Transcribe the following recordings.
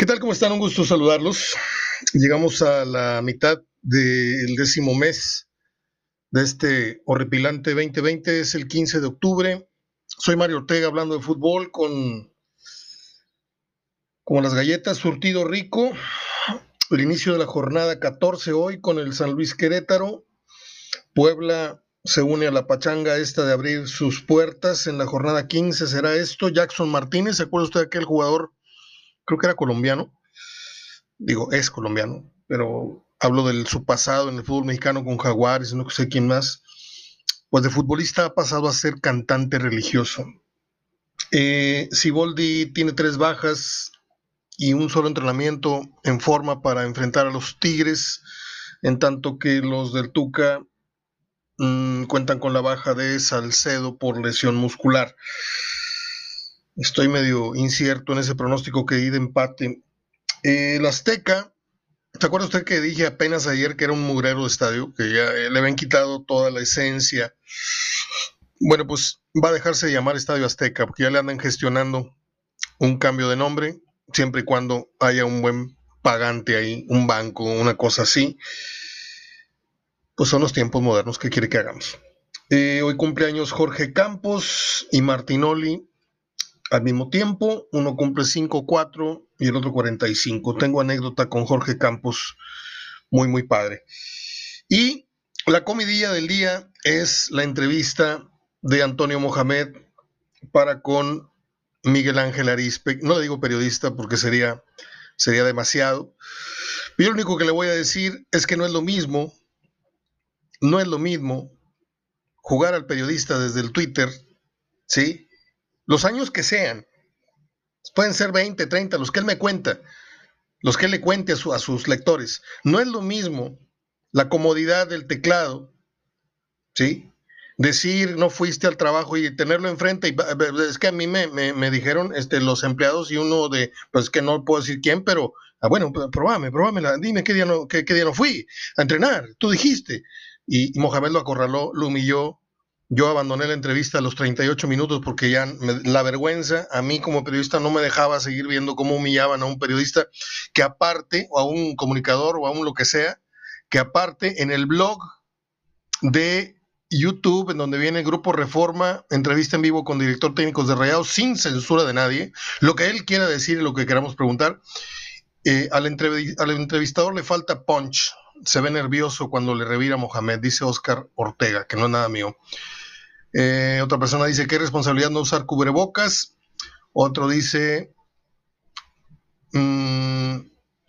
¿Qué tal? ¿Cómo están? Un gusto saludarlos. Llegamos a la mitad del décimo mes de este horripilante 2020. Es el 15 de octubre. Soy Mario Ortega hablando de fútbol con como las galletas, surtido rico. El inicio de la jornada 14 hoy con el San Luis Querétaro. Puebla se une a la pachanga esta de abrir sus puertas. En la jornada 15 será esto. Jackson Martínez, ¿se acuerda usted de aquel jugador? Creo que era colombiano. Digo, es colombiano, pero hablo de su pasado en el fútbol mexicano con Jaguares, no sé quién más. Pues de futbolista ha pasado a ser cantante religioso. Eh, Siboldi tiene tres bajas y un solo entrenamiento en forma para enfrentar a los Tigres, en tanto que los del Tuca Mm, cuentan con la baja de Salcedo por lesión muscular. Estoy medio incierto en ese pronóstico que di de empate. el Azteca, ¿se acuerda usted que dije apenas ayer que era un mugrero de estadio? Que ya le habían quitado toda la esencia. Bueno, pues va a dejarse de llamar Estadio Azteca, porque ya le andan gestionando un cambio de nombre, siempre y cuando haya un buen pagante ahí, un banco, una cosa así pues son los tiempos modernos que quiere que hagamos. Eh, hoy cumpleaños Jorge Campos y Martinoli al mismo tiempo. Uno cumple 5-4 y el otro 45. Tengo anécdota con Jorge Campos muy, muy padre. Y la comidilla del día es la entrevista de Antonio Mohamed para con Miguel Ángel Arispe. No le digo periodista porque sería, sería demasiado. Yo lo único que le voy a decir es que no es lo mismo no es lo mismo jugar al periodista desde el Twitter, ¿sí? Los años que sean, pueden ser 20, 30, los que él me cuenta, los que él le cuente a, sus lectores. No es lo mismo la comodidad del teclado, ¿sí? Decir no fuiste al trabajo y tenerlo enfrente. Y, es que a mí me, me, dijeron este, los empleados y uno de, pues que no puedo decir quién, pero, ah, bueno, probame, probame, dime qué día, no, qué, qué día no fui a entrenar. Tú dijiste y, Mohamed lo acorraló, lo humilló. Yo abandoné la entrevista a los 38 minutos porque ya la vergüenza a mí como periodista no me dejaba seguir viendo cómo humillaban a un periodista que aparte, o a un comunicador, o a un lo que sea, que aparte en el blog de YouTube, en donde viene Grupo Reforma, entrevista en vivo con director técnicos de Rayados, sin censura de nadie, lo que él quiera decir y lo que queramos preguntar. Eh, al, al entrevistador le falta punch, se ve nervioso cuando le revira Mohamed, dice Oscar Ortega, que no es nada mío. Eh, otra persona dice, ¿qué responsabilidad no usar cubrebocas? Otro dice, mm,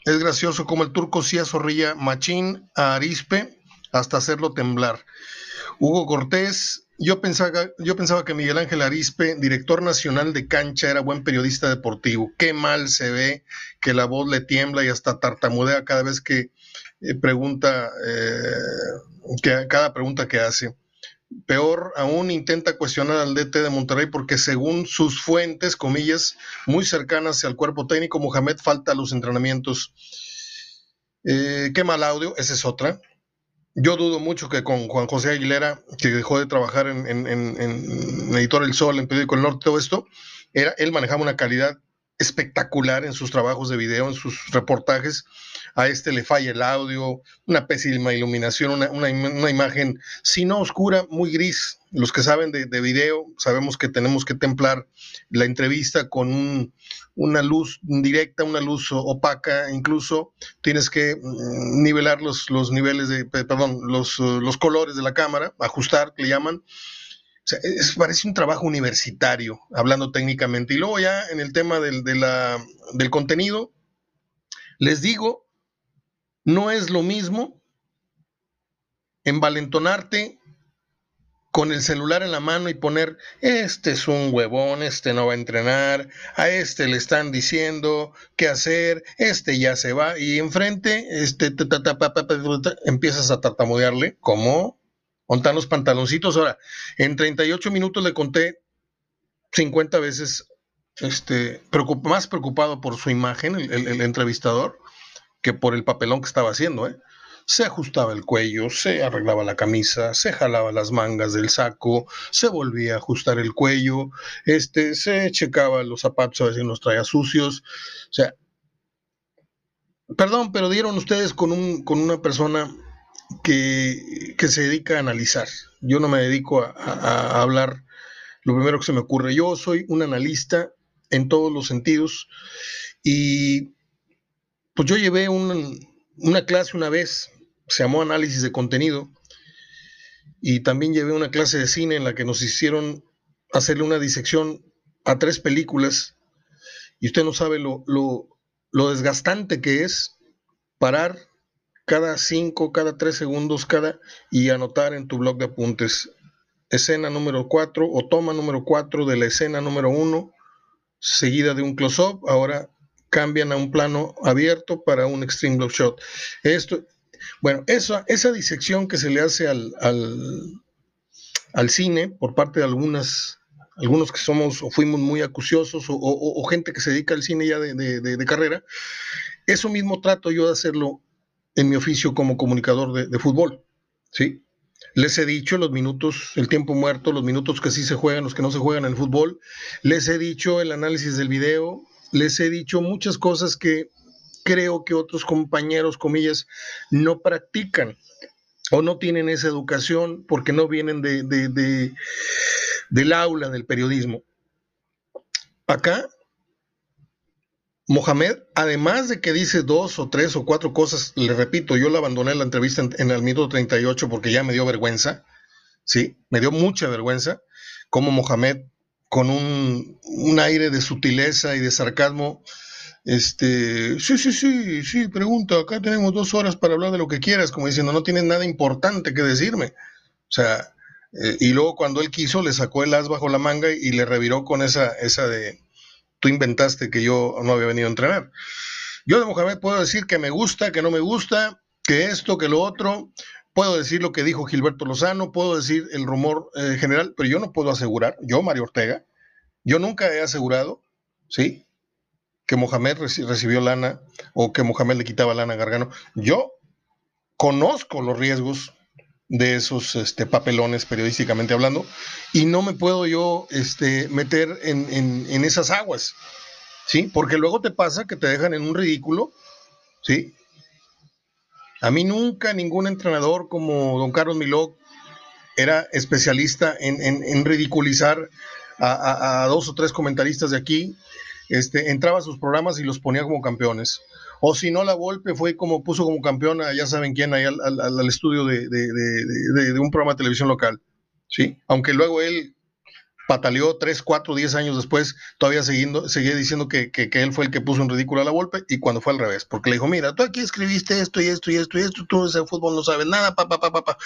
es gracioso como el turco sí zorrilla machín a Arispe hasta hacerlo temblar. Hugo Cortés, yo pensaba, que Miguel Ángel Arispe, director nacional de cancha, era buen periodista deportivo. Qué mal se ve que la voz le tiembla y hasta tartamudea cada vez que eh, pregunta, eh, cada pregunta que hace. Peor aún, intenta cuestionar al DT de Monterrey porque según sus fuentes, comillas, muy cercanas al cuerpo técnico, Mohamed falta a los entrenamientos. Eh, qué mal audio, esa es otra. Yo dudo mucho que con Juan José Aguilera, que dejó de trabajar en, en Editor El Sol, en Periódico El Norte, todo esto, era, él manejaba una calidad espectacular en sus trabajos de video, en sus reportajes. A este le falla el audio, una pésima iluminación, una, imagen, si no oscura, muy gris. Los que saben de, video, sabemos que tenemos que templar la entrevista con una luz directa, una luz opaca, incluso tienes que mm, nivelar los, los niveles de, perdón, los, los colores de la cámara, ajustar, le llaman es, parece un trabajo universitario, hablando técnicamente. Y luego ya en el tema del, del contenido, les digo, no es lo mismo envalentonarte con el celular en la mano y poner, este es un huevón, este no va a entrenar, a este le están diciendo qué hacer, este ya se va, y enfrente este, empiezas a tartamudearle, ¿cómo? Montan los pantaloncitos. Ahora, en 38 minutos le conté 50 veces, este, más preocupado por su imagen, el, entrevistador, que por el papelón que estaba haciendo. ¿eh? Se ajustaba el cuello, se arreglaba la camisa, se jalaba las mangas del saco, se volvía a ajustar el cuello, este, se checaba los zapatos a ver si los traía sucios. O sea, perdón, pero dieron ustedes con, un, con una persona que, se dedica a analizar. Yo no me dedico a, hablar lo primero que se me ocurre. Yo soy un analista en todos los sentidos y pues yo llevé una clase una vez, se llamó análisis de contenido y también llevé una clase de cine en la que nos hicieron hacerle una disección a tres películas y usted no sabe lo, lo desgastante que es parar cada cinco, cada tres segundos, cada y anotar en tu blog de apuntes escena número 4 o toma número 4 de la escena número 1, seguida de un close-up. Ahora cambian a un plano abierto para un extreme block shot. Esto, bueno, esa, esa disección que se le hace al, al, cine por parte de algunas, algunos que somos o fuimos muy acuciosos o, gente que se dedica al cine ya de, de carrera, eso mismo trato yo de hacerlo en mi oficio como comunicador de, fútbol, ¿sí? Les he dicho los minutos, el tiempo muerto, los minutos que sí se juegan, los que no se juegan en el fútbol. Les he dicho el análisis del video. Les he dicho muchas cosas que creo que otros compañeros, comillas, no practican o no tienen esa educación porque no vienen de, de, del aula del periodismo. Acá Mohamed, además de que dice dos o tres o cuatro cosas, le repito, yo la abandoné la entrevista en, el minuto 38 porque ya me dio vergüenza, ¿sí? Me dio mucha vergüenza, como Mohamed, con un, aire de sutileza y de sarcasmo, este, sí, sí, sí, sí, pregunta, acá tenemos dos horas para hablar de lo que quieras, como diciendo, no tienes nada importante que decirme. O sea, eh, y luego cuando él quiso, le sacó el as bajo la manga y le reviró con esa, esa de tú inventaste que yo no había venido a entrenar. Yo de Mohamed puedo decir que me gusta, que no me gusta, que esto, que lo otro. Puedo decir lo que dijo Gilberto Lozano, puedo decir el rumor eh, general, pero yo no puedo asegurar, yo, Mario Ortega, yo nunca he asegurado, ¿sí? Que Mohamed recibió lana o que Mohamed le quitaba lana a Gargano. Yo conozco los riesgos de esos este, papelones periodísticamente hablando y no me puedo yo este, meter en, esas aguas, ¿sí? Porque luego te pasa que te dejan en un ridículo, ¿sí? A mí nunca ningún entrenador como don Carlos Miló era especialista en, ridiculizar a, a, dos o tres comentaristas de aquí, este, entraba a sus programas y los ponía como campeones. O si no, la Volpe fue como puso como campeona, ya saben quién, ahí al, estudio de, un programa de televisión local. ¿sí? Aunque luego él pataleó 3, 4, 10 años después, todavía siguiendo, seguía diciendo que, él fue el que puso en ridículo a la Volpe y cuando fue al revés, porque le dijo, mira, tú aquí escribiste esto y esto y esto y esto, tú de fútbol no sabes nada, papá, papá, papá.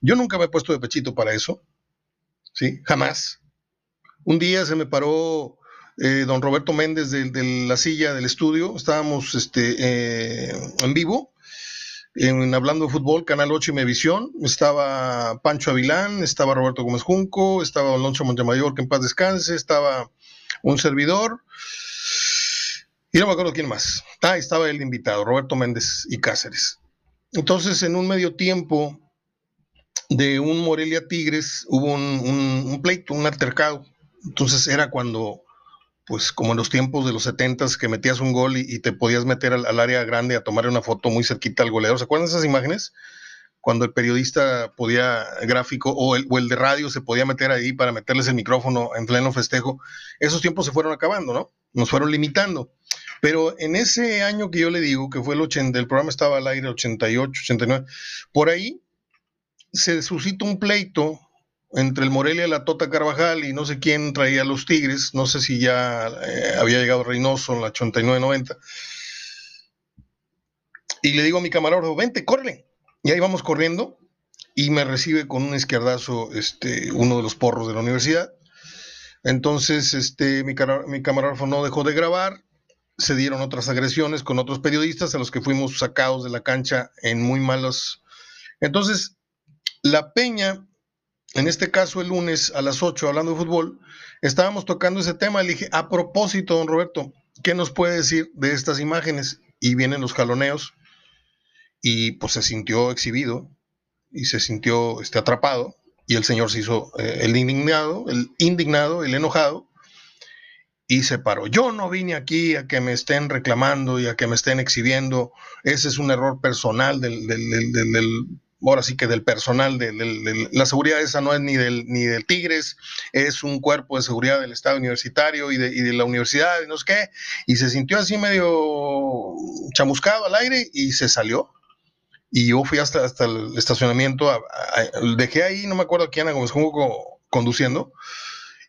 Yo nunca me he puesto de pechito para eso, ¿sí? Jamás. Un día se me paró eh, don Roberto Méndez de, la silla del estudio, estábamos este, eh, en vivo, en Hablando de Fútbol, Canal 8 y Mevisión, estaba Pancho Avilán, estaba Roberto Gómez Junco, estaba Alonso Montemayor, que en paz descanse, estaba un servidor, y no me acuerdo quién más. Ah, estaba el invitado, Roberto Méndez y Cáceres. Entonces, en un medio tiempo de un Morelia Tigres, hubo un pleito, un altercado. Entonces era cuando pues como en los tiempos de los 70 que metías un gol y, te podías meter al, área grande a tomar una foto muy cerquita al goleador. ¿Se acuerdan de esas imágenes? Cuando el periodista podía, gráfico o el, o el de radio se podía meter ahí para meterles el micrófono en pleno festejo. Esos tiempos se fueron acabando, ¿no? Nos fueron limitando. Pero en ese año que yo le digo, que fue el 80, el programa estaba al aire 88, 89, por ahí se suscitó un pleito entre el Morelia la Tota Carvajal y no sé quién traía los Tigres, no sé si ya eh, había llegado Reynoso en la 89-90. Y le digo a mi camarógrafo, vente, córrele. Y ahí vamos corriendo y me recibe con un izquierdazo este, uno de los porros de la universidad. Entonces, este, mi, mi camarógrafo no dejó de grabar, se dieron otras agresiones con otros periodistas a los que fuimos sacados de la cancha en muy malos. Entonces, la Peña en este caso el lunes a las 8, hablando de fútbol, estábamos tocando ese tema. Le dije, a propósito, don Roberto, ¿qué nos puede decir de estas imágenes? Y vienen los jaloneos y pues se sintió exhibido y se sintió este, atrapado y el señor se hizo eh, el indignado, el indignado, el enojado y se paró. Yo no vine aquí a que me estén reclamando y a que me estén exhibiendo. Ese es un error personal del, del, ahora sí que del personal, de, la seguridad esa no es ni del, ni del Tigres, es un cuerpo de seguridad del Estado universitario y de, y de la universidad y no sé qué, y se sintió así medio chamuscado al aire y se salió. Y yo fui hasta, hasta el estacionamiento, dejé ahí, no me acuerdo quién, como estuvo conduciendo,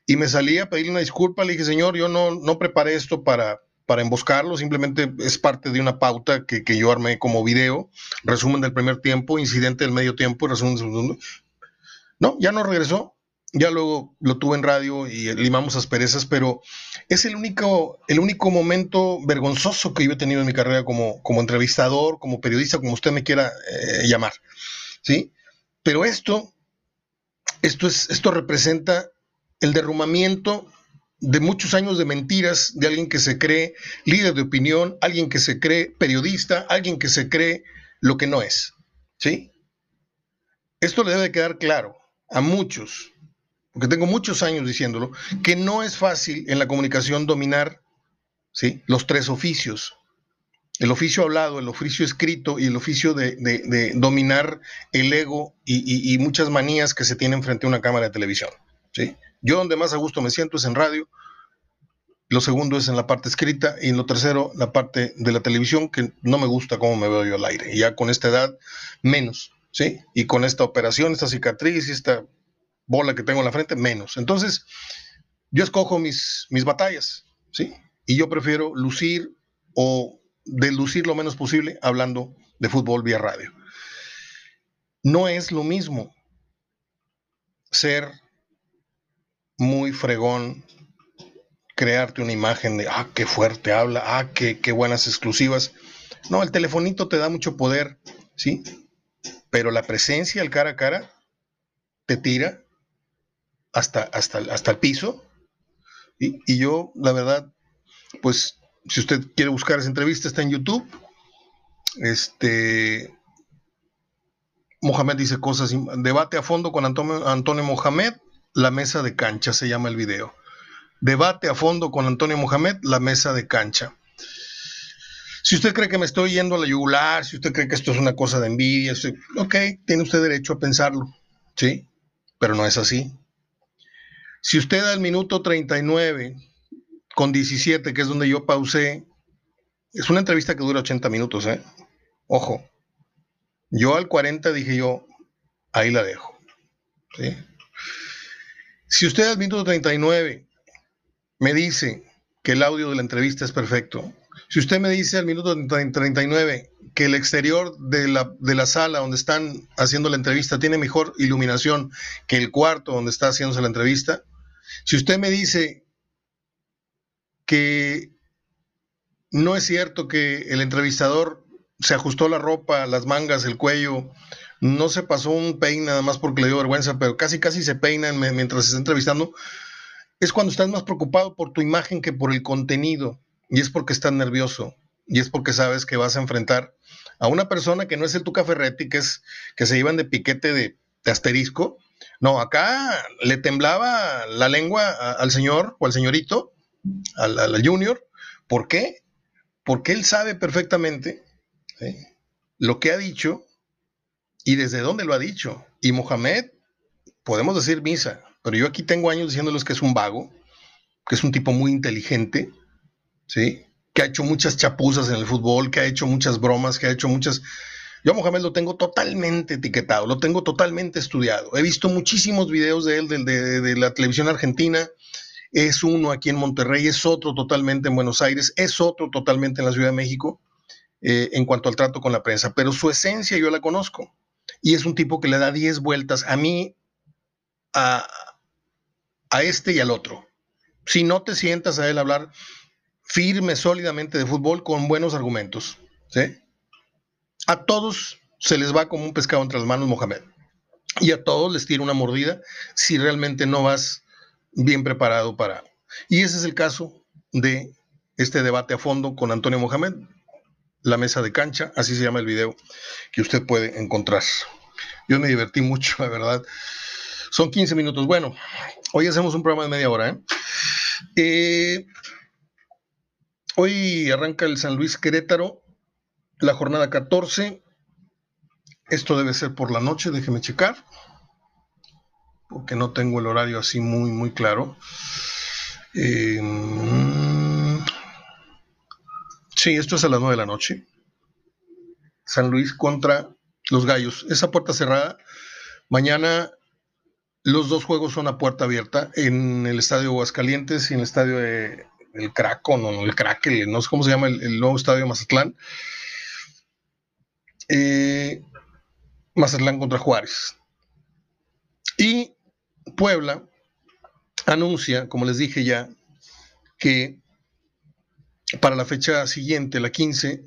y me salí a pedirle una disculpa, le dije, señor, yo no, no preparé esto para, para emboscarlo, simplemente es parte de una pauta que, que, yo armé como video, resumen del primer tiempo, incidente del medio tiempo, resumen del segundo. No, ya no regresó, ya luego lo tuve en radio y limamos asperezas, pero es el único, el único momento vergonzoso que yo he tenido en mi carrera como, como entrevistador, como periodista, como usted me quiera eh, llamar, ¿sí? Pero esto, esto, es, esto representa el derrumbamiento de muchos años de mentiras de alguien que se cree líder de opinión, alguien que se cree periodista, alguien que se cree lo que no es. ¿Sí? Esto le debe quedar claro a muchos, porque tengo muchos años diciéndolo, que no es fácil en la comunicación dominar ¿sí? los tres oficios. El oficio hablado, el oficio escrito y el oficio de, dominar el ego y, y, muchas manías que se tienen frente a una cámara de televisión. ¿sí? Yo donde más a gusto me siento es en radio, lo segundo es en la parte escrita y en lo tercero la parte de la televisión que no me gusta cómo me veo yo al aire. Y ya con esta edad menos, ¿sí? Y con esta operación, esta cicatriz y esta bola que tengo en la frente, menos. Entonces, yo escojo mis, mis batallas, ¿sí? Y yo prefiero lucir o delucir lo menos posible hablando de fútbol vía radio. No es lo mismo ser muy fregón crearte una imagen de, ah, qué fuerte habla, ah, qué, qué buenas exclusivas. No, el telefonito te da mucho poder, ¿sí? Pero la presencia, el cara a cara, te tira hasta, hasta, hasta el piso. Y, y yo, la verdad, pues, si usted quiere buscar esa entrevista, está en YouTube. Este, Mohamed dice cosas, debate a fondo con Antonio, Antonio Mohamed la mesa de cancha, se llama el video. Debate a fondo con Antonio Mohamed, la mesa de cancha. Si usted cree que me estoy yendo a la yugular, si usted cree que esto es una cosa de envidia, ok, tiene usted derecho a pensarlo, ¿sí? Pero no es así. Si usted al minuto 39 con 17, que es donde yo pausé, es una entrevista que dura 80 minutos, ¿eh? Ojo, yo al 40 dije yo, ahí la dejo, ¿sí? Si usted al minuto 39 me dice que el audio de la entrevista es perfecto, si usted me dice al minuto 39 que el exterior de la, de la, sala donde están haciendo la entrevista tiene mejor iluminación que el cuarto donde está haciéndose la entrevista, si usted me dice que no es cierto que el entrevistador se ajustó la ropa, las mangas, el cuello, no se pasó un peine nada más porque le dio vergüenza, pero casi casi se peinan mientras se está entrevistando, es cuando estás más preocupado por tu imagen que por el contenido. Y es porque estás nervioso. Y es porque sabes que vas a enfrentar a una persona que no es el Tuca Ferretti, que, es, que se iban de piquete de, asterisco. No, acá le temblaba la lengua al señor o al señorito, al, al, junior. ¿Por qué? Porque él sabe perfectamente lo que ha dicho y desde dónde lo ha dicho. Y Mohamed, podemos decir misa, pero yo aquí tengo años diciéndoles que es un vago, que es un tipo muy inteligente, ¿sí? Que ha hecho muchas chapuzas en el fútbol, que ha hecho muchas bromas, que ha hecho muchas... Yo a Mohamed lo tengo totalmente etiquetado, lo tengo totalmente estudiado. He visto muchísimos videos de él de, de la televisión argentina. Es uno aquí en Monterrey, es otro totalmente en Buenos Aires, es otro totalmente en la Ciudad de México eh, en cuanto al trato con la prensa. Pero su esencia yo la conozco y es un tipo que le da 10 vueltas a mí, a, este y al otro. Si no te sientas a él hablar firme, sólidamente de fútbol con buenos argumentos, ¿sí? A todos se les va como un pescado entre las manos Mohamed. Y a todos les tira una mordida si realmente no vas bien preparado para... Y ese es el caso de este debate a fondo con Antonio Mohamed la mesa de cancha, así se llama el video que usted puede encontrar. Yo me divertí mucho, la verdad. Son 15 minutos. Bueno, hoy hacemos un programa de media hora. ¿eh? Eh, Hoy arranca el San Luis Querétaro, la jornada 14. Esto debe ser por la noche, déjeme checar, porque no tengo el horario así muy, muy claro. Eh, sí, esto es a las 9 de la noche. San Luis contra los Gallos. Esa puerta cerrada. Mañana los dos juegos son a puerta abierta en el estadio Aguascalientes y en el estadio de, el Kraken o el Kraken, no sé cómo se llama el, nuevo estadio de Mazatlán. Eh, Mazatlán contra Juárez. Y Puebla anuncia, como les dije ya, que para la fecha siguiente, la 15,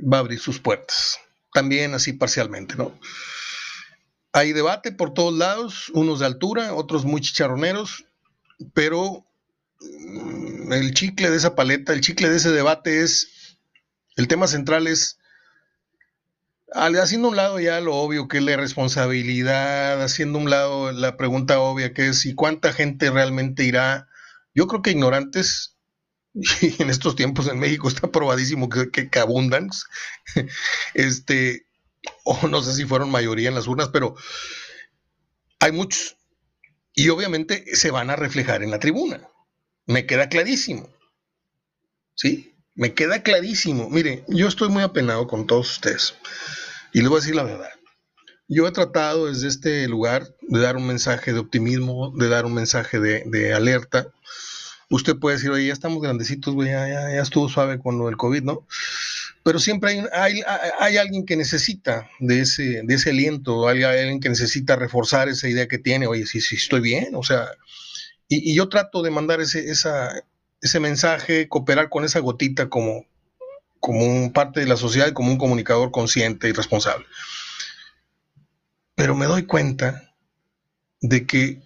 va a abrir sus puertas. También así parcialmente, ¿no? Hay debate por todos lados, unos de altura, otros muy chicharroneros, pero mm, el chicle de esa paleta, el chicle de ese debate es, el tema central es, haciendo un lado ya lo obvio que es la responsabilidad, haciendo un lado la pregunta obvia que es, ¿y cuánta gente realmente irá? Yo creo que ignorantes, y en estos tiempos en México está probadísimo que, que abundan, este, o no sé si fueron mayoría en las urnas, pero hay muchos. Y obviamente se van a reflejar en la tribuna. Me queda clarísimo. ¿Sí? Me queda clarísimo. Mire, yo estoy muy apenado con todos ustedes. Y les voy a decir la verdad. Yo he tratado desde este lugar de dar un mensaje de optimismo, de dar un mensaje de, alerta. Usted puede decir, oye, ya estamos grandecitos, güey, ya, estuvo suave con lo del COVID, ¿no? pero siempre hay, hay, alguien que necesita de ese, de ese aliento, hay alguien que necesita reforzar esa idea que tiene, oye, sí, sí, estoy bien, o sea, y, yo trato de mandar ese, ese mensaje, cooperar con esa gotita como, como un parte de la sociedad y como un comunicador consciente y responsable. Pero me doy cuenta de que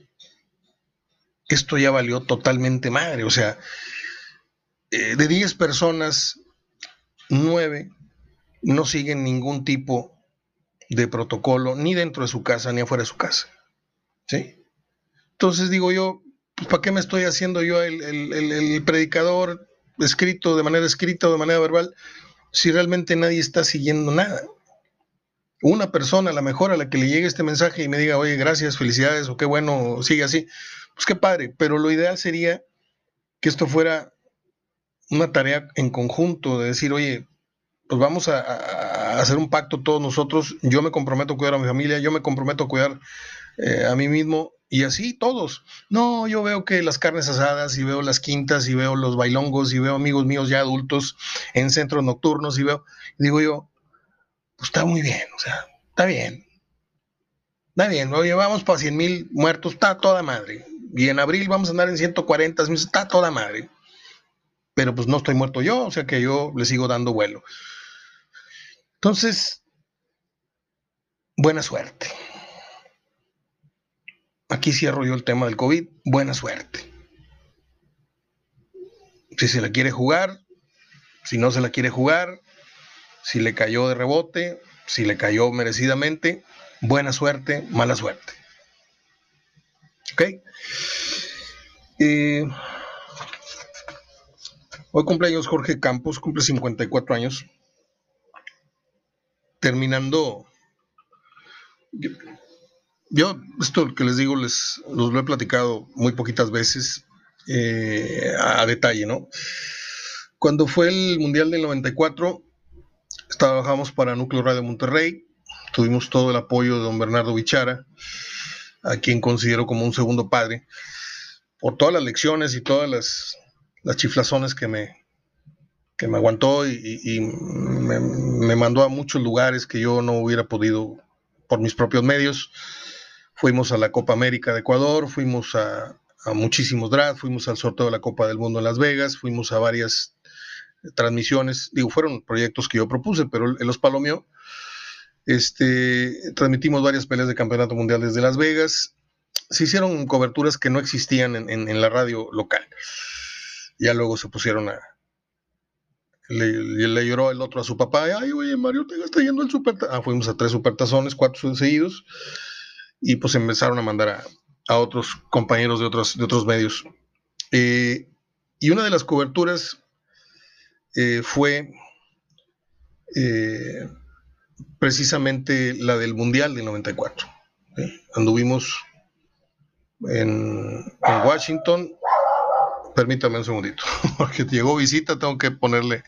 esto ya valió totalmente madre, o sea, eh, de 10 personas, nueve no siguen ningún tipo de protocolo, ni dentro de su casa, ni afuera de su casa. ¿Sí? Entonces digo yo, pues, ¿para qué me estoy haciendo yo el, predicador escrito, de manera escrita o de manera verbal, si realmente nadie está siguiendo nada? Una persona, a lo mejor a la que le llegue este mensaje y me diga, oye, gracias, felicidades, o qué bueno, sigue así, pues qué padre, pero lo ideal sería que esto fuera una tarea en conjunto de decir, oye, pues vamos a, hacer un pacto todos nosotros, yo me comprometo a cuidar a mi familia, yo me comprometo a cuidar eh, a mí mismo y así todos. No, yo veo que las carnes asadas y veo las quintas y veo los bailongos y veo amigos míos ya adultos en centros nocturnos y veo, digo yo, pues está muy bien, o sea, está bien. Está bien, lo llevamos para 100 mil muertos, está toda madre. Y en abril vamos a andar en 140, está toda madre pero pues no estoy muerto yo, o sea que yo le sigo dando vuelo. Entonces, buena suerte. Aquí cierro yo el tema del COVID, buena suerte. Si se la quiere jugar, si no se la quiere jugar, si le cayó de rebote, si le cayó merecidamente, buena suerte, mala suerte. ¿Ok? Eh, Hoy cumpleaños Jorge Campos, cumple 54 años. Terminando, yo, esto que les digo, les los lo he platicado muy poquitas veces eh, a, detalle, ¿no? Cuando fue el Mundial del 94, trabajamos para Núcleo Radio Monterrey, tuvimos todo el apoyo de don Bernardo Bichara, a quien considero como un segundo padre, por todas las lecciones y todas las las chiflazones que me, que me aguantó y, me, mandó a muchos lugares que yo no hubiera podido por mis propios medios. Fuimos a la Copa América de Ecuador, fuimos a, muchísimos drafts, fuimos al sorteo de la Copa del Mundo en Las Vegas, fuimos a varias transmisiones, digo, fueron proyectos que yo propuse, pero él los palomeó. Este, transmitimos varias peleas de campeonato mundial desde Las Vegas. Se hicieron coberturas que no existían en la radio local. Ya luego se pusieron a. Le, lloró el otro a su papá. Ay, oye, Mario, te está yendo el super. Ah, fuimos a tres supertazones, cuatro seguidos. Y pues empezaron a mandar a, a otros compañeros de otros, de otros medios. Eh, y una de las coberturas eh, fue eh, precisamente la del Mundial del 94. Anduvimos en, Washington. Permítame un segundito, porque llegó visita, tengo que ponerle,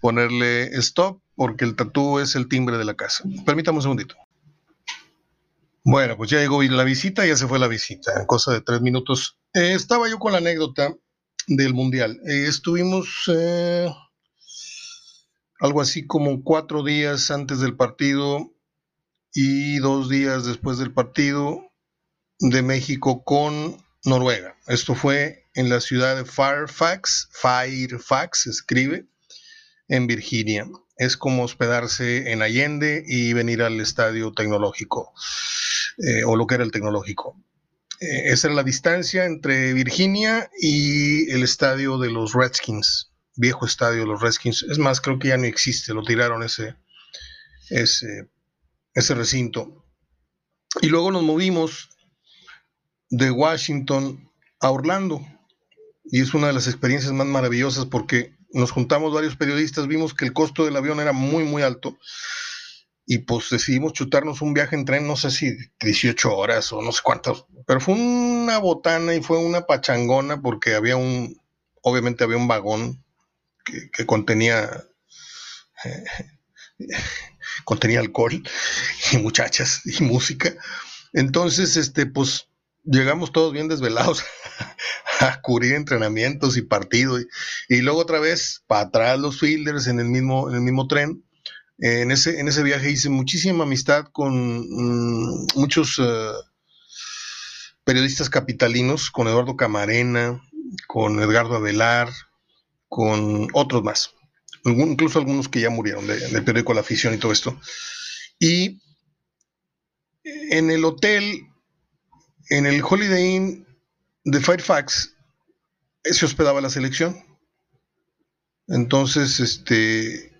ponerle stop, porque el tatú es el timbre de la casa. Permítame un segundito. Bueno, pues ya llegó la visita, ya se fue la visita, en cosa de tres minutos. Eh, estaba yo con la anécdota del Mundial. Eh, estuvimos eh, algo así como cuatro días antes del partido y dos días después del partido de México con Noruega. Esto fue en la ciudad de Fairfax, Fairfax escribe, en Virginia. Es como hospedarse en Allende y venir al estadio tecnológico, eh, o lo que era el tecnológico. Eh, esa era la distancia entre Virginia y el estadio de los Redskins, viejo estadio de los Redskins. Es más, creo que ya no existe, lo tiraron ese, ese, ese recinto. Y luego nos movimos de Washington a Orlando. Y es una de las experiencias más maravillosas porque nos juntamos varios periodistas, vimos que el costo del avión era muy, muy alto. Y pues decidimos chutarnos un viaje en tren, no sé si 18 horas o no sé cuántas, pero fue una botana y fue una pachangona porque había un, obviamente había un vagón que, contenía, eh, contenía alcohol y muchachas y música. Entonces, este, pues llegamos todos bien desvelados a cubrir entrenamientos y partidos. Y, luego otra vez para atrás los fielders en el mismo, en el mismo tren. en, ese, en ese viaje hice muchísima amistad con mm, muchos eh, periodistas capitalinos, con Eduardo Camarena, con Edgardo Adelar, con otros más. incluso algunos que ya murieron del periódico La Afición y todo esto. Y en el hotel en el Holiday Inn de Fairfax eh, se hospedaba la selección. Entonces, este,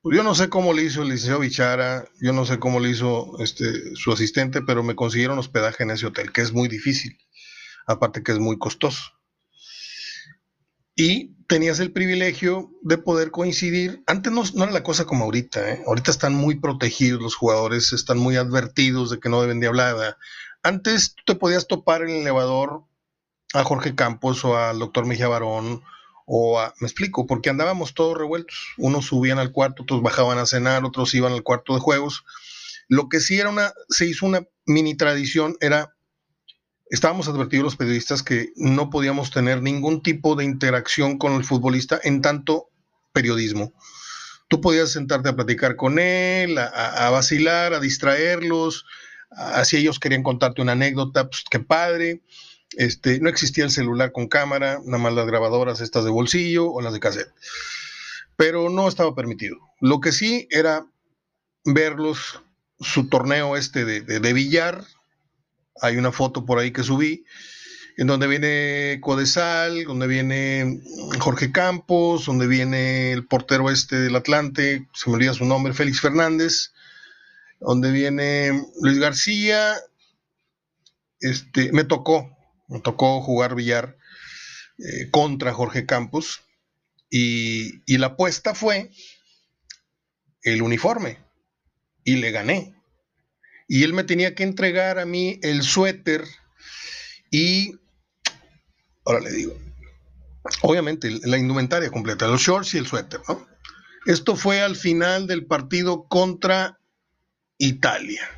pues yo no sé cómo le hizo el licenciado Bichara, yo no sé cómo le hizo este, su asistente, pero me consiguieron hospedaje en ese hotel, que es muy difícil, aparte que es muy costoso. Y tenías el privilegio de poder coincidir. Antes no, era la cosa como ahorita, ¿eh? ahorita están muy protegidos los jugadores, están muy advertidos de que no deben de hablar. Antes te podías topar en el elevador a Jorge Campos o al doctor Mejía Barón o a, me explico, porque andábamos todos revueltos. Unos subían al cuarto, otros bajaban a cenar, otros iban al cuarto de juegos. Lo que sí era una, se hizo una mini tradición era, estábamos advertidos los periodistas que no podíamos tener ningún tipo de interacción con el futbolista en tanto periodismo. Tú podías sentarte a platicar con él, a, vacilar, a distraerlos, así ellos querían contarte una anécdota, pues qué padre. Este, no existía el celular con cámara, nada más las grabadoras estas de bolsillo o las de cassette. Pero no estaba permitido. Lo que sí era verlos, su torneo este de, de, billar. Hay una foto por ahí que subí, en donde viene Codesal, donde viene Jorge Campos, donde viene el portero este del Atlante, se me olvida su nombre, Félix Fernández, donde viene Luis García. Este, me tocó, me tocó jugar billar eh, contra Jorge Campos y, y la apuesta fue el uniforme y le gané. Y él me tenía que entregar a mí el suéter y, ahora le digo, obviamente la indumentaria completa, los shorts y el suéter, ¿no? Esto fue al final del partido contra Italia.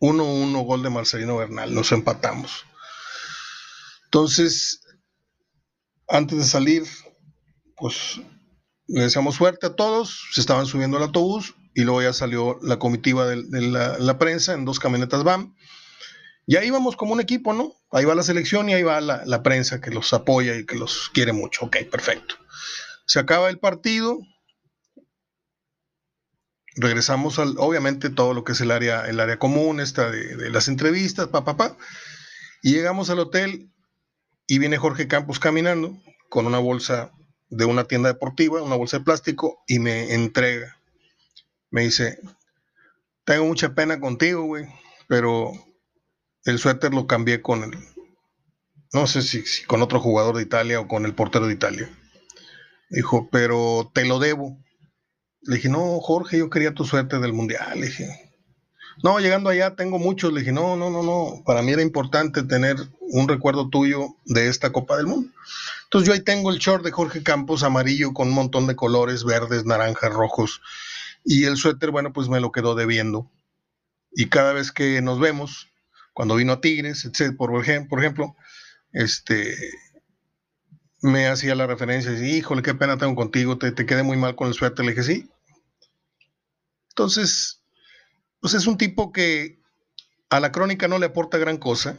1-1 gol de Marcelino Bernal, nos empatamos. Entonces, antes de salir, pues le deseamos suerte a todos, se estaban subiendo al autobús y luego ya salió la comitiva de, la, prensa en dos camionetas van. Y ahí vamos como un equipo, ¿no? Ahí va la selección y ahí va la, prensa que los apoya y que los quiere mucho. Ok, perfecto. Se acaba el partido, regresamos al, obviamente, todo lo que es el área, el área común, esta de, las entrevistas, pa, pa, pa, y llegamos al hotel y viene Jorge Campos caminando con una bolsa de una tienda deportiva, una bolsa de plástico, y me entrega. Me dice, tengo mucha pena contigo, güey, pero el suéter lo cambié con el, no sé si, con otro jugador de Italia o con el portero de Italia. Dijo, pero te lo debo. Le dije, no, Jorge, yo quería tu suerte del mundial. Le dije, no, llegando allá tengo muchos. Le dije, no, no, no, no. Para mí era importante tener un recuerdo tuyo de esta Copa del Mundo. Entonces yo ahí tengo el short de Jorge Campos amarillo con un montón de colores verdes, naranjas, rojos. Y el suéter, bueno, pues me lo quedó debiendo. Y cada vez que nos vemos, cuando vino a Tigres, etc., por, ejemplo, este, me hacía la referencia y híjole, qué pena tengo contigo, te, te quedé muy mal con el suéter. Le dije, sí. Entonces, pues es un tipo que a la crónica no le aporta gran cosa,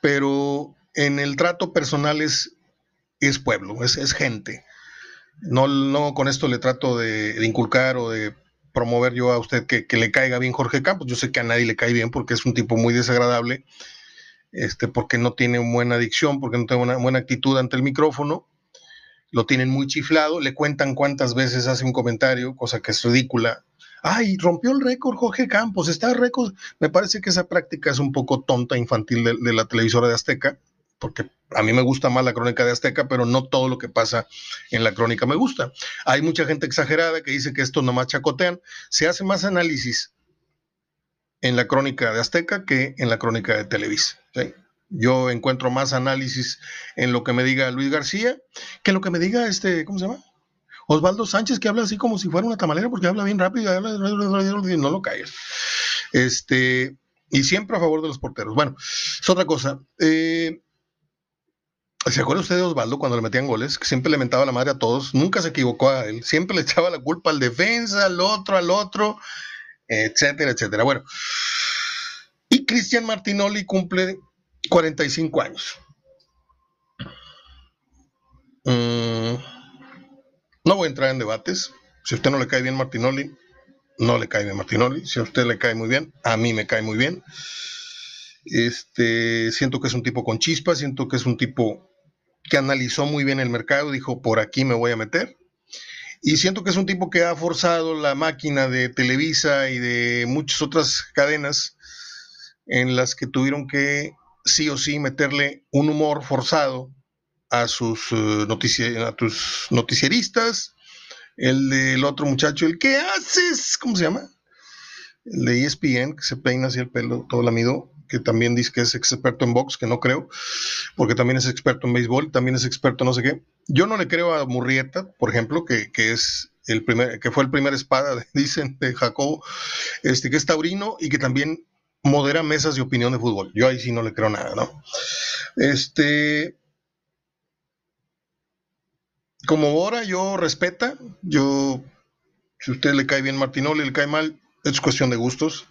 pero en el trato personal es, es pueblo, es, es gente. No, no con esto le trato de, inculcar o de promover yo a usted que, le caiga bien Jorge Campos. Yo sé que a nadie le cae bien porque es un tipo muy desagradable, este, porque no tiene buena adicción, porque no tiene una buena actitud ante el micrófono. Lo tienen muy chiflado, le cuentan cuántas veces hace un comentario, cosa que es ridícula. Ay, rompió el récord Jorge Campos, está récord. Me parece que esa práctica es un poco tonta, infantil de la televisora de Azteca porque a mí me gusta más la crónica de Azteca, pero no todo lo que pasa en la crónica me gusta. Hay mucha gente exagerada que dice que esto nomás chacotean. Se hace más análisis en la crónica de Azteca que en la crónica de Televisa. Yo encuentro más análisis en lo que me diga Luis García que en lo que me diga este, ¿cómo se llama? Osvaldo Sánchez, que habla así como si fuera una tamalera, porque habla bien rápido, y no lo calles. Este, y siempre a favor de los porteros. Bueno, es otra cosa. Eh, ¿Se acuerda usted de Osvaldo cuando le metían goles? Que siempre le mentaba la madre a todos, nunca se equivocó a él, siempre le echaba la culpa al defensa, al otro, al otro, etcétera, etcétera. Bueno, y Cristian Martinoli cumple 45 años. Mm, no voy a entrar en debates. Si a usted no le cae bien Martinoli, no le cae bien Martinoli. Si a usted le cae muy bien, a mí me cae muy bien. Este, siento que es un tipo con chispa, siento que es un tipo que analizó muy bien el mercado, dijo, por aquí me voy a meter. Y siento que es un tipo que ha forzado la máquina de Televisa y de muchas otras cadenas en las que tuvieron que sí o sí meterle un humor forzado a sus uh, a tus noticieristas, el del otro muchacho, el que haces, ¿cómo se llama? El de ESPN, que se peina así el pelo todo lamido, que también dice que es experto en box, que no creo, porque también es experto en béisbol, también es experto en no sé qué. Yo no le creo a Murrieta, por ejemplo, que, es el primer, que fue el primer espada, dicen, de Jacobo, este, que es taurino y que también modera mesas de opinión de fútbol. Yo ahí sí no le creo nada, ¿no? Este. Como ahora yo respeta, yo, si a usted le cae bien Martinoli, le cae mal, es cuestión de gustos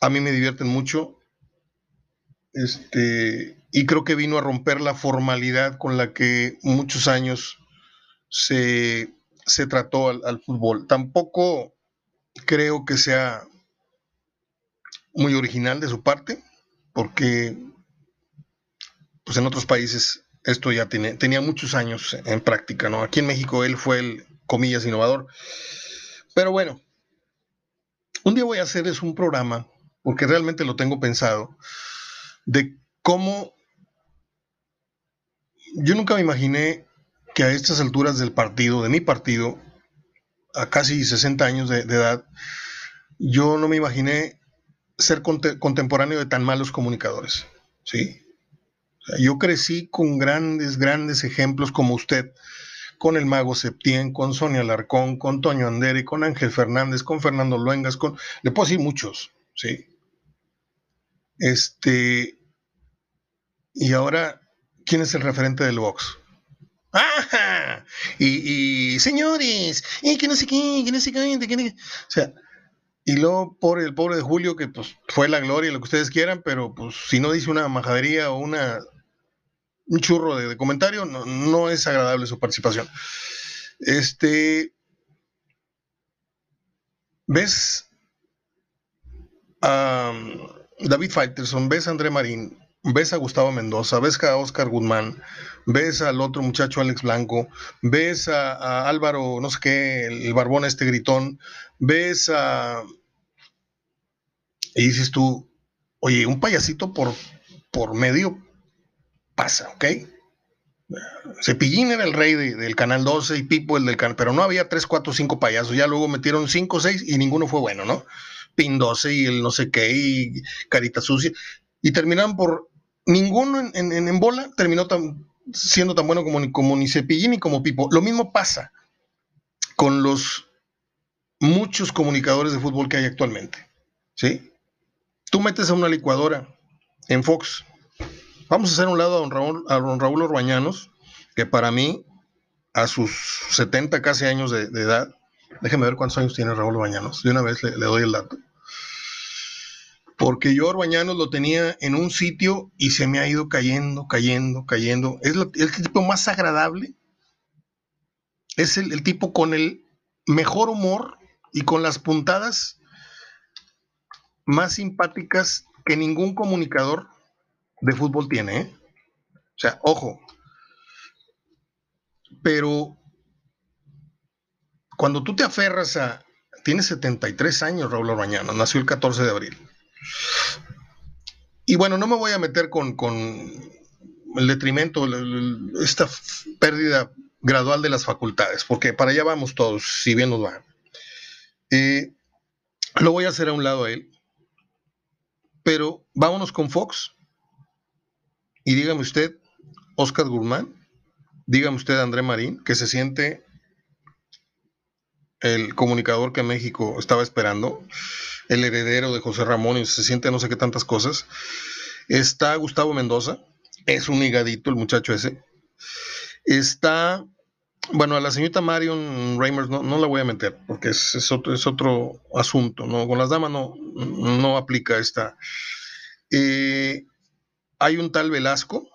a mí me divierten mucho. Este, y creo que vino a romper la formalidad con la que muchos años se, trató al, fútbol. Tampoco creo que sea muy original de su parte, porque pues en otros países esto ya tiene, tenía muchos años en práctica, ¿no? Aquí en México él fue el, comillas, innovador. Pero bueno, un día voy a hacer es un programa porque realmente lo tengo pensado, de cómo yo nunca me imaginé que a estas alturas del partido, de mi partido, a casi 60 años de, edad, yo no me imaginé ser contemporáneo de tan malos comunicadores. ¿sí? yo crecí con grandes, grandes ejemplos como usted, con el mago Septién, con Sonia Larcón, con Toño Andere, con Ángel Fernández, con Fernando Luengas, con... Le puedo decir muchos, ¿sí? Este, y ahora, ¿quién es el referente del box? ¡Ajá! Y, señores, y que no sé qué, que no sé qué, O sea, y luego por el pobre de Julio, que pues fue la gloria, lo que ustedes quieran, pero pues si no dice una majadería o una un churro de, comentario, no, no, es agradable su participación. Este. ¿Ves? David Faitelson, ves a André Marín, ves a Gustavo Mendoza, ves a Oscar Guzmán, ves al otro muchacho Alex Blanco, ves a, Álvaro, no sé qué, el, barbón este gritón, ves a... Y dices tú, oye, un payasito por, por medio pasa, ¿ok? Cepillín era el rey del Canal 12 y Pipo el del Canal, pero no había 3, 4, 5 payasos, ya luego metieron 5, 6 y ninguno fue bueno, ¿no? Pin 12 y el no sé qué y Carita Sucia, y terminaron por, ninguno en, bola terminó tan, siendo tan bueno como, ni Cepillín ni como Pipo. Lo mismo pasa con los muchos comunicadores de fútbol que hay actualmente, ¿sí? Tú metes a una licuadora en Fox, Vamos a hacer un lado a don Raúl, a Orbañanos, que para mí, a sus 70 casi años de, edad, déjeme ver cuántos años tiene Raúl Orbañanos, de una vez le, doy el dato. Porque yo Orbañanos lo tenía en un sitio y se me ha ido cayendo, cayendo, cayendo. Es, el tipo más agradable. Es el, tipo con el mejor humor y con las puntadas más simpáticas que ningún comunicador de fútbol tiene, ¿eh? O sea, ojo. Pero cuando tú te aferras a... Tiene 73 años Raúl Orbañano, nació el 14 de abril. Y bueno, no me voy a meter con, el detrimento, esta pérdida gradual de las facultades, porque para allá vamos todos, si bien nos va. Eh, lo voy a hacer a un lado a él. Pero vámonos con Fox. Y dígame usted, Oscar Guzmán, dígame usted, André Marín, que se siente el comunicador que México estaba esperando, el heredero de José Ramón, y se siente no sé qué tantas cosas. Está Gustavo Mendoza, es un higadito el muchacho ese. Está, bueno, a la señorita Marion Reimers no, no la voy a meter, porque es, otro, es otro asunto, ¿no? Con las damas no, no aplica esta. Eh, hay un tal Velasco,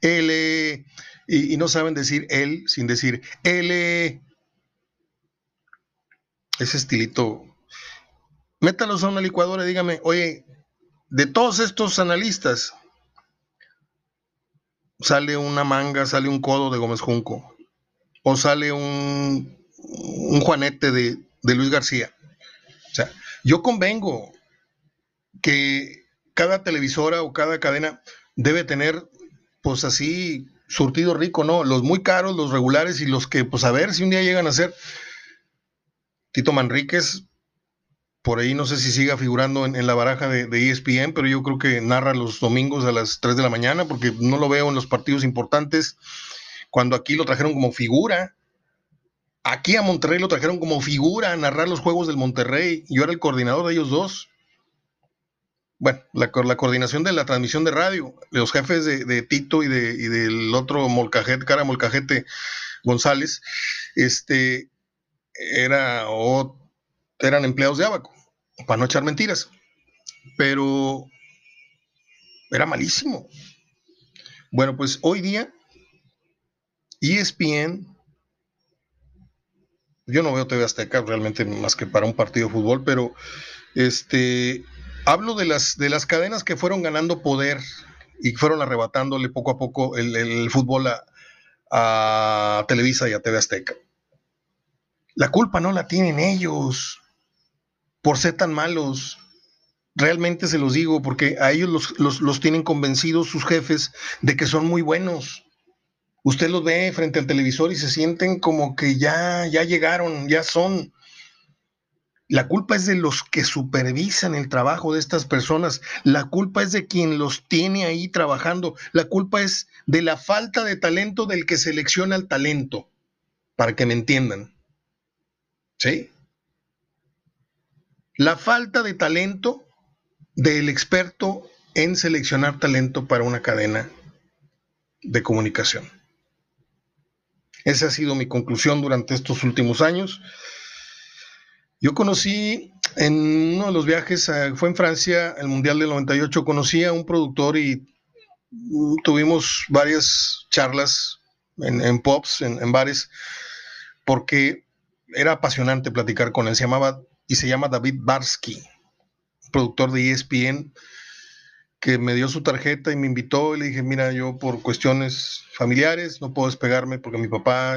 él, y, no saben decir él sin decir él, ese estilito. Métalos a una licuadora y dígame, oye, de todos estos analistas, sale una manga, sale un codo de Gómez Junco, o sale un, un Juanete de, de Luis García. O sea, yo convengo que cada televisora o cada cadena debe tener, pues así, surtido rico, ¿no? Los muy caros, los regulares y los que, pues a ver si un día llegan a ser. Tito Manríquez, por ahí no sé si siga figurando en, la baraja de, ESPN, pero yo creo que narra los domingos a las 3 de la mañana, porque no lo veo en los partidos importantes, cuando aquí lo trajeron como figura. Aquí a Monterrey lo trajeron como figura a narrar los juegos del Monterrey. Yo era el coordinador de ellos dos bueno, la, coordinación de la transmisión de radio, los jefes de, Tito y, de, del otro molcajete, cara molcajete González, este, era, o, eran empleados de Abaco, para no echar mentiras, pero era malísimo. Bueno, pues hoy día, ESPN, yo no veo TV Azteca realmente más que para un partido de fútbol, pero este Hablo de las, de las cadenas que fueron ganando poder y fueron arrebatándole poco a poco el, fútbol a, Televisa y a TV Azteca. La culpa no la tienen ellos por ser tan malos. Realmente se los digo porque a ellos los, los tienen convencidos sus jefes de que son muy buenos. Usted los ve frente al televisor y se sienten como que ya, ya llegaron, ya son. La culpa es de los que supervisan el trabajo de estas personas. La culpa es de quien los tiene ahí trabajando. La culpa es de la falta de talento del que selecciona el talento. Para que me entiendan. ¿Sí? La falta de talento del experto en seleccionar talento para una cadena de comunicación. Esa ha sido mi conclusión durante estos últimos años. Yo conocí en uno de los viajes, fue en Francia, el Mundial del 98, conocí a un productor y mm, tuvimos varias charlas en, pops, en, bares, porque era apasionante platicar con él. Se llamaba y se llama David Barsky, productor de ESPN, que me dio su tarjeta y me invitó y le dije, mira, yo por cuestiones familiares no puedo despegarme porque mi papá...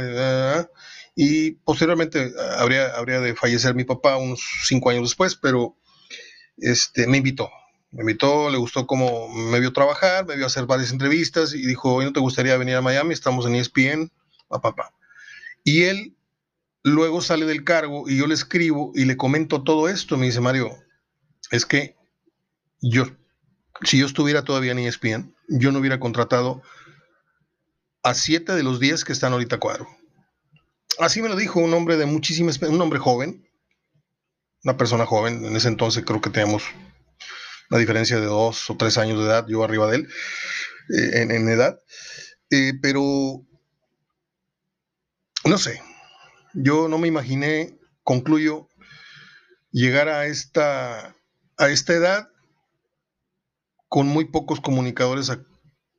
Y posteriormente habría, habría de fallecer mi papá unos cinco años después, pero este, me invitó. Me invitó, le gustó cómo me vio trabajar, me vio hacer varias entrevistas y dijo, hoy no te gustaría venir a Miami, estamos en ESPN, papá. Y él luego sale del cargo y yo le escribo y le comento todo esto. Me dice, Mario, es que yo, si yo estuviera todavía en ESPN, yo no hubiera contratado a siete de los diez que están ahorita cuadro. Así me lo dijo un hombre de muchísimas, un hombre joven, una persona joven, en ese entonces creo que teníamos una diferencia de dos o tres años de edad, yo arriba de él, eh, en, edad. Eh, pero, no sé, yo no me imaginé, concluyo, llegar a esta, a esta edad con muy pocos comunicadores a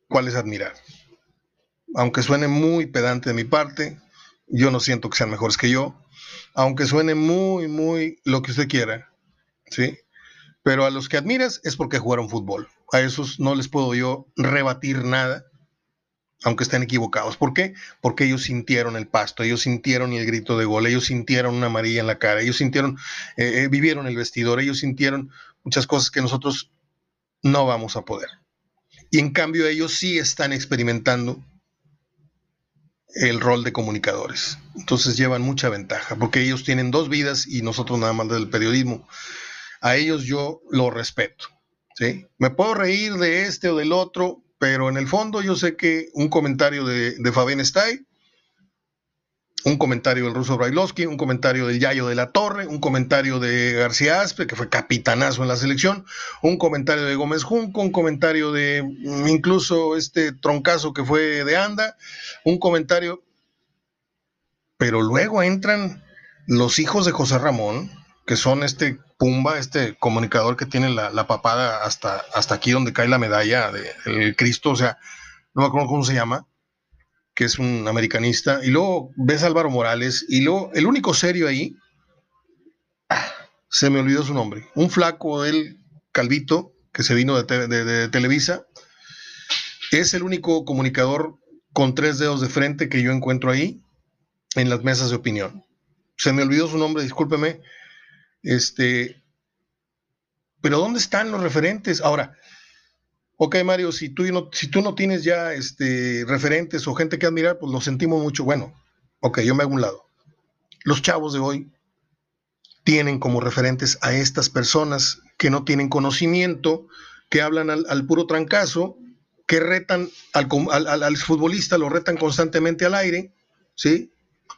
cuales admirar. Aunque suene muy pedante de mi parte, yo no siento que sean mejores que yo, aunque suene muy, muy lo que usted quiera, ¿sí? Pero a los que admiras es porque jugaron fútbol. A esos no les puedo yo rebatir nada, aunque estén equivocados. ¿Por qué? Porque ellos sintieron el pasto, ellos sintieron el grito de gol, ellos sintieron una amarilla en la cara, ellos sintieron, eh, eh, vivieron el vestidor, ellos sintieron muchas cosas que nosotros no vamos a poder. Y en cambio ellos sí están experimentando el rol de comunicadores. Entonces llevan mucha ventaja, porque ellos tienen dos vidas y nosotros nada más del periodismo a ellos yo lo respeto. ¿sí? Me puedo reír de este o del otro, pero en el fondo yo sé que un comentario de, de Fabián Stay, un comentario del ruso Brailovsky, un comentario del Yayo de la Torre, un comentario de García Aspe, que fue capitanazo en la selección, un comentario de Gómez Junco, un comentario de mm, incluso este troncazo que fue de Anda, un comentario. Pero luego entran los hijos de José Ramón, que son este Pumba, este comunicador que tiene la, papada hasta, hasta aquí donde cae la medalla del Cristo, o sea, no me acuerdo cómo se llama, que es un americanista, y luego ves a Álvaro Morales, y luego el único serio ahí, se me olvidó su nombre, un flaco del Calvito, que se vino de, de Televisa, es el único comunicador con tres dedos de frente que yo encuentro ahí en las mesas de opinión. Se me olvidó su nombre, discúlpeme, este, pero ¿dónde están los referentes? Ahora, ok, Mario, si tú no, si tú no tienes ya este, referentes o gente que admirar, pues lo sentimos mucho. Bueno, ok, yo me hago un lado. Los chavos de hoy tienen como referentes a estas personas que no tienen conocimiento, que hablan al, puro trancazo, que retan al, al, al, futbolista, lo retan constantemente al aire, ¿sí?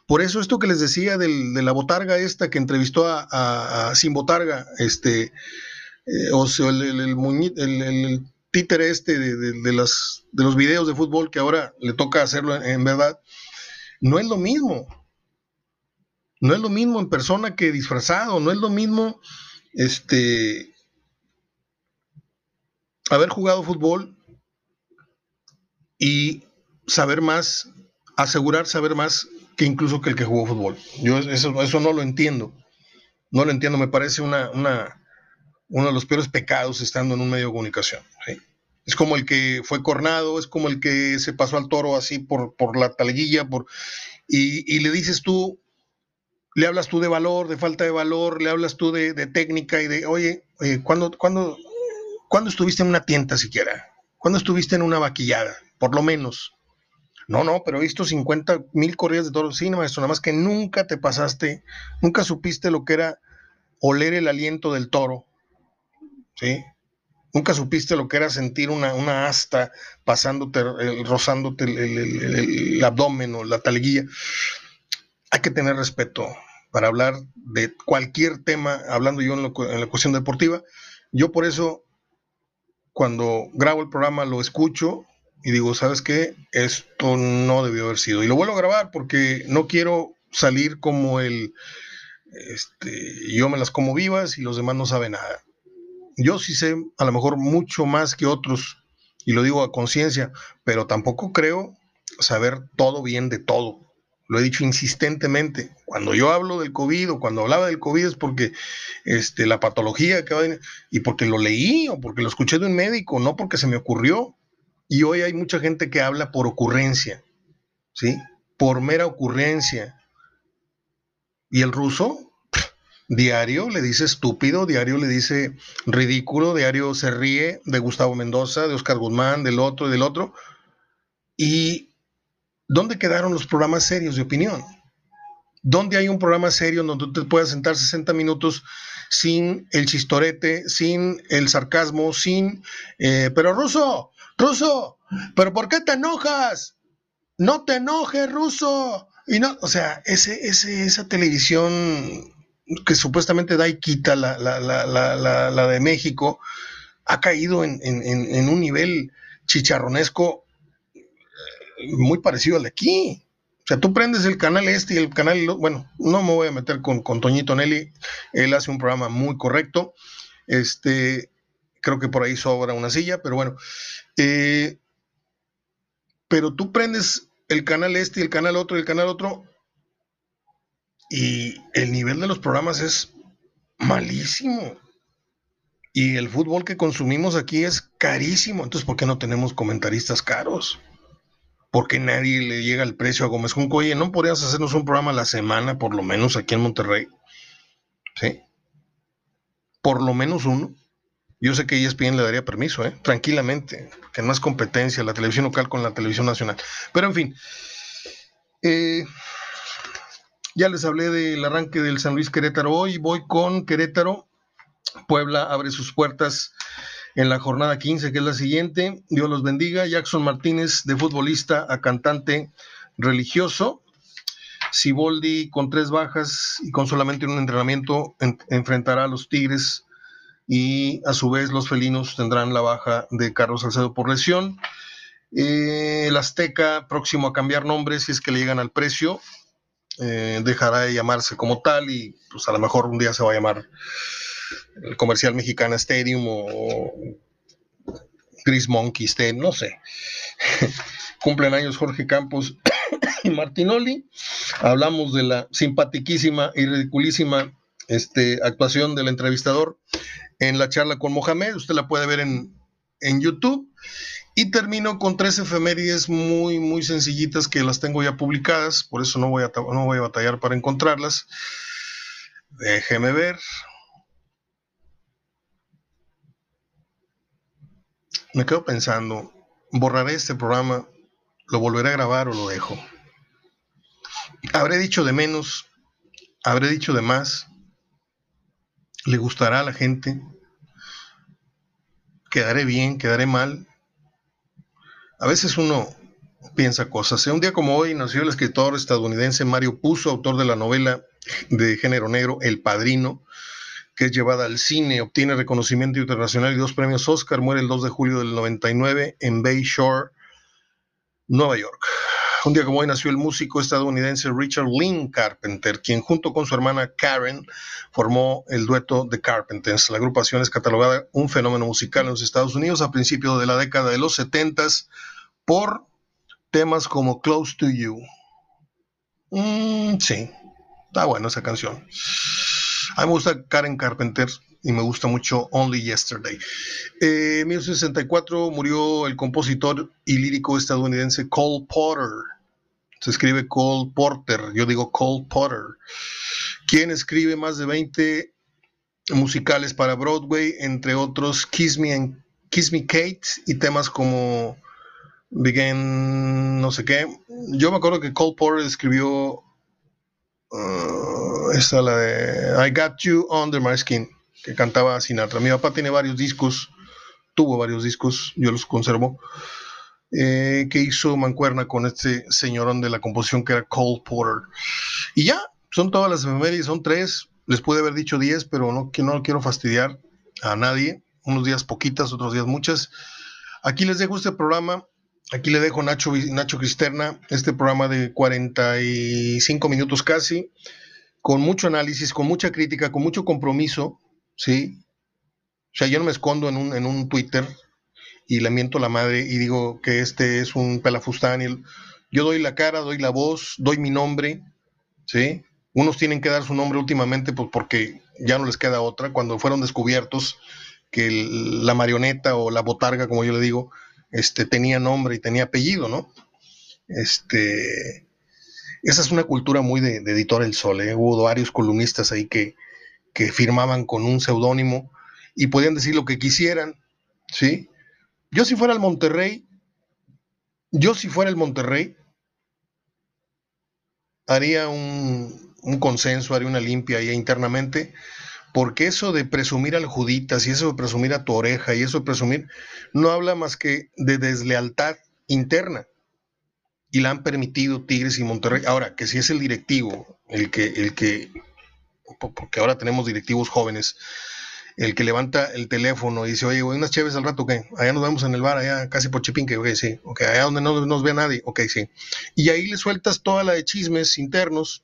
Por eso esto que les decía de la botarga esta que entrevistó a, Sin Botarga, este, eh, o sea, el, el, títere este de, las, de los videos de fútbol que ahora le toca hacerlo en, verdad, no es lo mismo. No es lo mismo en persona que disfrazado, no es lo mismo este, haber jugado fútbol y saber más, asegurar saber más incluso que el que jugó fútbol. Yo eso, eso no lo entiendo. No lo entiendo. Me parece una, una, uno de los peores pecados estando en un medio de comunicación. Es como el que fue cornado, es como el que se pasó al toro así por, por la talguilla, por, y, y, le dices tú, le hablas tú de valor, de falta de valor, le hablas tú de, técnica y de, oye, oye ¿cuándo, cuándo, ¿cuándo estuviste en una tienda siquiera? ¿Cuándo estuviste en una vaquillada? Por lo menos. No, no, pero he visto 50 mil corridas de toros. Sí, maestro, nada más que nunca te pasaste, nunca supiste lo que era oler el aliento del toro. ¿Sí? Nunca supiste lo que era sentir una, una asta pasándote, rozándote el, abdomen o la talguilla. Hay que tener respeto para hablar de cualquier tema, hablando yo en la cuestión deportiva. Yo por eso, cuando grabo el programa, lo escucho y digo, ¿sabes qué? Esto no debió haber sido. Y lo vuelvo a grabar porque no quiero salir como el, este, yo me las como vivas y los demás no saben nada. Yo sí sé a lo mejor mucho más que otros, y lo digo a conciencia, pero tampoco creo saber todo bien de todo. Lo he dicho insistentemente. Cuando yo hablo del COVID o cuando hablaba del COVID es porque este, la patología que va y porque lo leí o porque lo escuché de un médico, no porque se me ocurrió. Y hoy hay mucha gente que habla por ocurrencia, ¿sí? Por mera ocurrencia. Y el ruso, Diario le dice estúpido, diario le dice ridículo, diario se ríe de Gustavo Mendoza, de Oscar Guzmán, del otro y del otro. ¿Y dónde quedaron los programas serios de opinión? ¿Dónde hay un programa serio donde tú te puedas sentar 60 minutos sin el chistorete, sin el sarcasmo, sin... Eh, pero Ruso, Ruso, ¿pero por qué te enojas? No te enojes, Ruso. Y no, o sea, ese, ese, esa televisión que supuestamente da y quita la, la, la, la de México, ha caído en, en, un nivel chicharronesco eh, muy parecido al de aquí. O sea, tú prendes el canal este y el canal, bueno, no me voy a meter con, con Toñito Nelly, él hace un programa muy correcto, este, creo que por ahí sobra una silla, pero bueno, eh, pero tú prendes el canal este el canal otro y el canal otro y el nivel de los programas es malísimo. Y el fútbol que consumimos aquí es carísimo. Entonces, ¿por qué no tenemos comentaristas caros? ¿Por qué nadie le llega el precio a Gómez Junco? Oye, ¿no podrías hacernos un programa a la semana, por lo menos aquí en Monterrey? ¿Sí? Por lo menos uno. Yo sé que ESPN le daría permiso, ¿eh? tranquilamente, que no es competencia la televisión local con la televisión nacional. Pero en fin, eh, ya les hablé del arranque del San Luis Querétaro hoy. Voy con Querétaro. Puebla abre sus puertas en la jornada 15, que es la siguiente. Dios los bendiga. Jackson Martínez, de futbolista a cantante religioso. Siboldi, con tres bajas y con solamente un entrenamiento, enfrentará a los Tigres y a su vez los felinos tendrán la baja de Carlos Salcedo por lesión. Eh, el Azteca, próximo a cambiar nombre si es que le llegan al precio, eh, dejará de llamarse como tal y pues a lo mejor un día se va a llamar el Comercial Mexicana Stadium o Chris Monkey Stadium, no sé. Cumplen años Jorge Campos y Martinoli. Hablamos de la simpatiquísima y ridiculísima este, actuación del entrevistador en la charla con Mohamed. Usted la puede ver en, en YouTube. Y termino con tres efemérides muy, muy sencillitas que las tengo ya publicadas, por eso no voy a, no voy a batallar para encontrarlas. Déjeme ver. Me quedo pensando, ¿borraré este programa? ¿Lo volveré a grabar o lo dejo? ¿Habré dicho de menos? ¿Habré dicho de más? ¿Le gustará a la gente? ¿Quedaré bien? ¿Quedaré mal? A veces uno piensa cosas. Un día como hoy nació el escritor estadounidense Mario Puzo, autor de la novela de género negro El Padrino, que es llevada al cine, obtiene reconocimiento internacional y dos premios Oscar, muere el 2 de julio del 99 en Bay Shore, Nueva York. Un día como hoy nació el músico estadounidense Richard Lynn Carpenter, quien junto con su hermana Karen formó el dueto The Carpenters. La agrupación es catalogada un fenómeno musical en los Estados Unidos a principios de la década de los 70 por temas como Close to You. Mm, sí, está buena esa canción. A mí me gusta Karen Carpenter y me gusta mucho Only Yesterday. Eh, en 1964 murió el compositor y lírico estadounidense Cole Potter. Se escribe Cole Porter, yo digo Cole Potter, quien escribe más de 20 musicales para Broadway, entre otros Kiss Me, Kiss Me Kate y temas como Begin no sé qué. Yo me acuerdo que Cole Porter escribió uh, esta la de I Got You Under My Skin que cantaba Sinatra. Mi papá tiene varios discos, tuvo varios discos, yo los conservo, eh, que hizo mancuerna con este señorón de la composición que era Cole Porter. Y ya, son todas las efemérides, son tres, les pude haber dicho diez, pero no, que no quiero fastidiar a nadie, unos días poquitas, otros días muchas. Aquí les dejo este programa, aquí le dejo Nacho, Nacho Cristerna, este programa de 45 minutos casi, con mucho análisis, con mucha crítica, con mucho compromiso, ¿sí? O sea, yo no me escondo en un, en un Twitter y le miento la madre y digo que este es un pelafustán. Y yo doy la cara, doy la voz, doy mi nombre, ¿sí? Unos tienen que dar su nombre últimamente pues, porque ya no les queda otra. Cuando fueron descubiertos que la marioneta o la botarga, como yo le digo, este, tenía nombre y tenía apellido, ¿no? Este, esa es una cultura muy de, Editor El Sol, ¿eh? Hubo varios columnistas ahí que, que firmaban con un seudónimo y podían decir lo que quisieran, ¿sí? Yo si fuera el Monterrey, yo si fuera el Monterrey, haría un, consenso, haría una limpia ahí internamente, porque eso de presumir al Juditas y eso de presumir a tu oreja y eso de presumir, no habla más que de deslealtad interna. Y la han permitido Tigres y Monterrey. Ahora, que si es el directivo, el que, el que, porque ahora tenemos directivos jóvenes, el que levanta el teléfono y dice, oye, güey, unas chéves al rato, ¿qué? Allá nos vemos en el bar, allá casi por Chipinque, ok, sí, ok, allá donde no nos ve nadie, ok, sí. Y ahí le sueltas toda la de chismes internos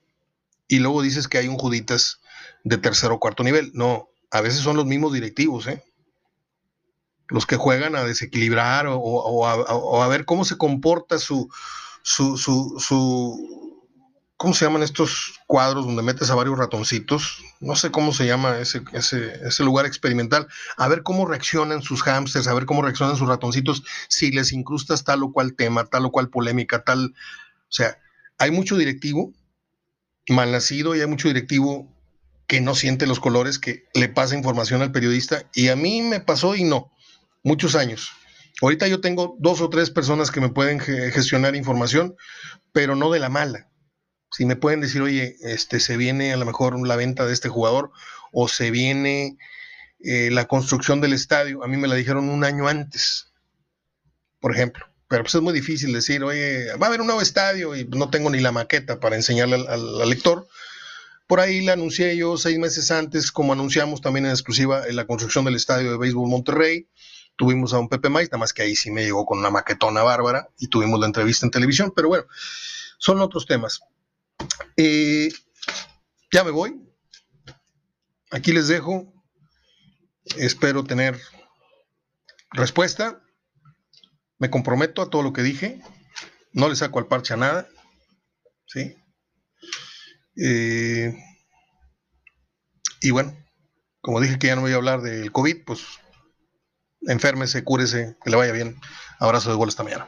y luego dices que hay un Juditas de tercer o cuarto nivel. No, a veces son los mismos directivos, ¿eh? Los que juegan a desequilibrar o, a, ver cómo se comporta su, su, su, ¿cómo se llaman estos cuadros donde metes a varios ratoncitos? No sé cómo se llama ese, lugar experimental. A ver cómo reaccionan sus hámsters, a ver cómo reaccionan sus ratoncitos, si les incrustas tal o cual tema, tal o cual polémica, tal. O sea, hay mucho directivo mal nacido y hay mucho directivo que no siente los colores, que le pasa información al periodista. Y a mí me pasó y no, muchos años. Ahorita yo tengo dos o tres personas que me pueden gestionar información, pero no de la mala. Si me pueden decir, oye, este, se viene a lo mejor la venta de este jugador o se viene eh, la construcción del estadio, a mí me la dijeron un año antes, por ejemplo. Pero pues es muy difícil decir, oye, va a haber un nuevo estadio y no tengo ni la maqueta para enseñarle al lector por ahí la anuncié yo seis meses antes, como anunciamos también en exclusiva en la construcción del estadio de béisbol Monterrey. Tuvimos a un Pepe Maiz, nada más que ahí sí me llegó con una maquetona bárbara y tuvimos la entrevista en televisión, pero bueno, son otros temas. Eh, ya me voy. Aquí les dejo. Espero tener respuesta. Me comprometo a todo lo que dije. No le saco al parche a nada. ¿Sí? Eh, y bueno, como dije que ya no voy a hablar del COVID, pues enférmese, cúrese, que le vaya bien. Abrazo de gol esta mañana.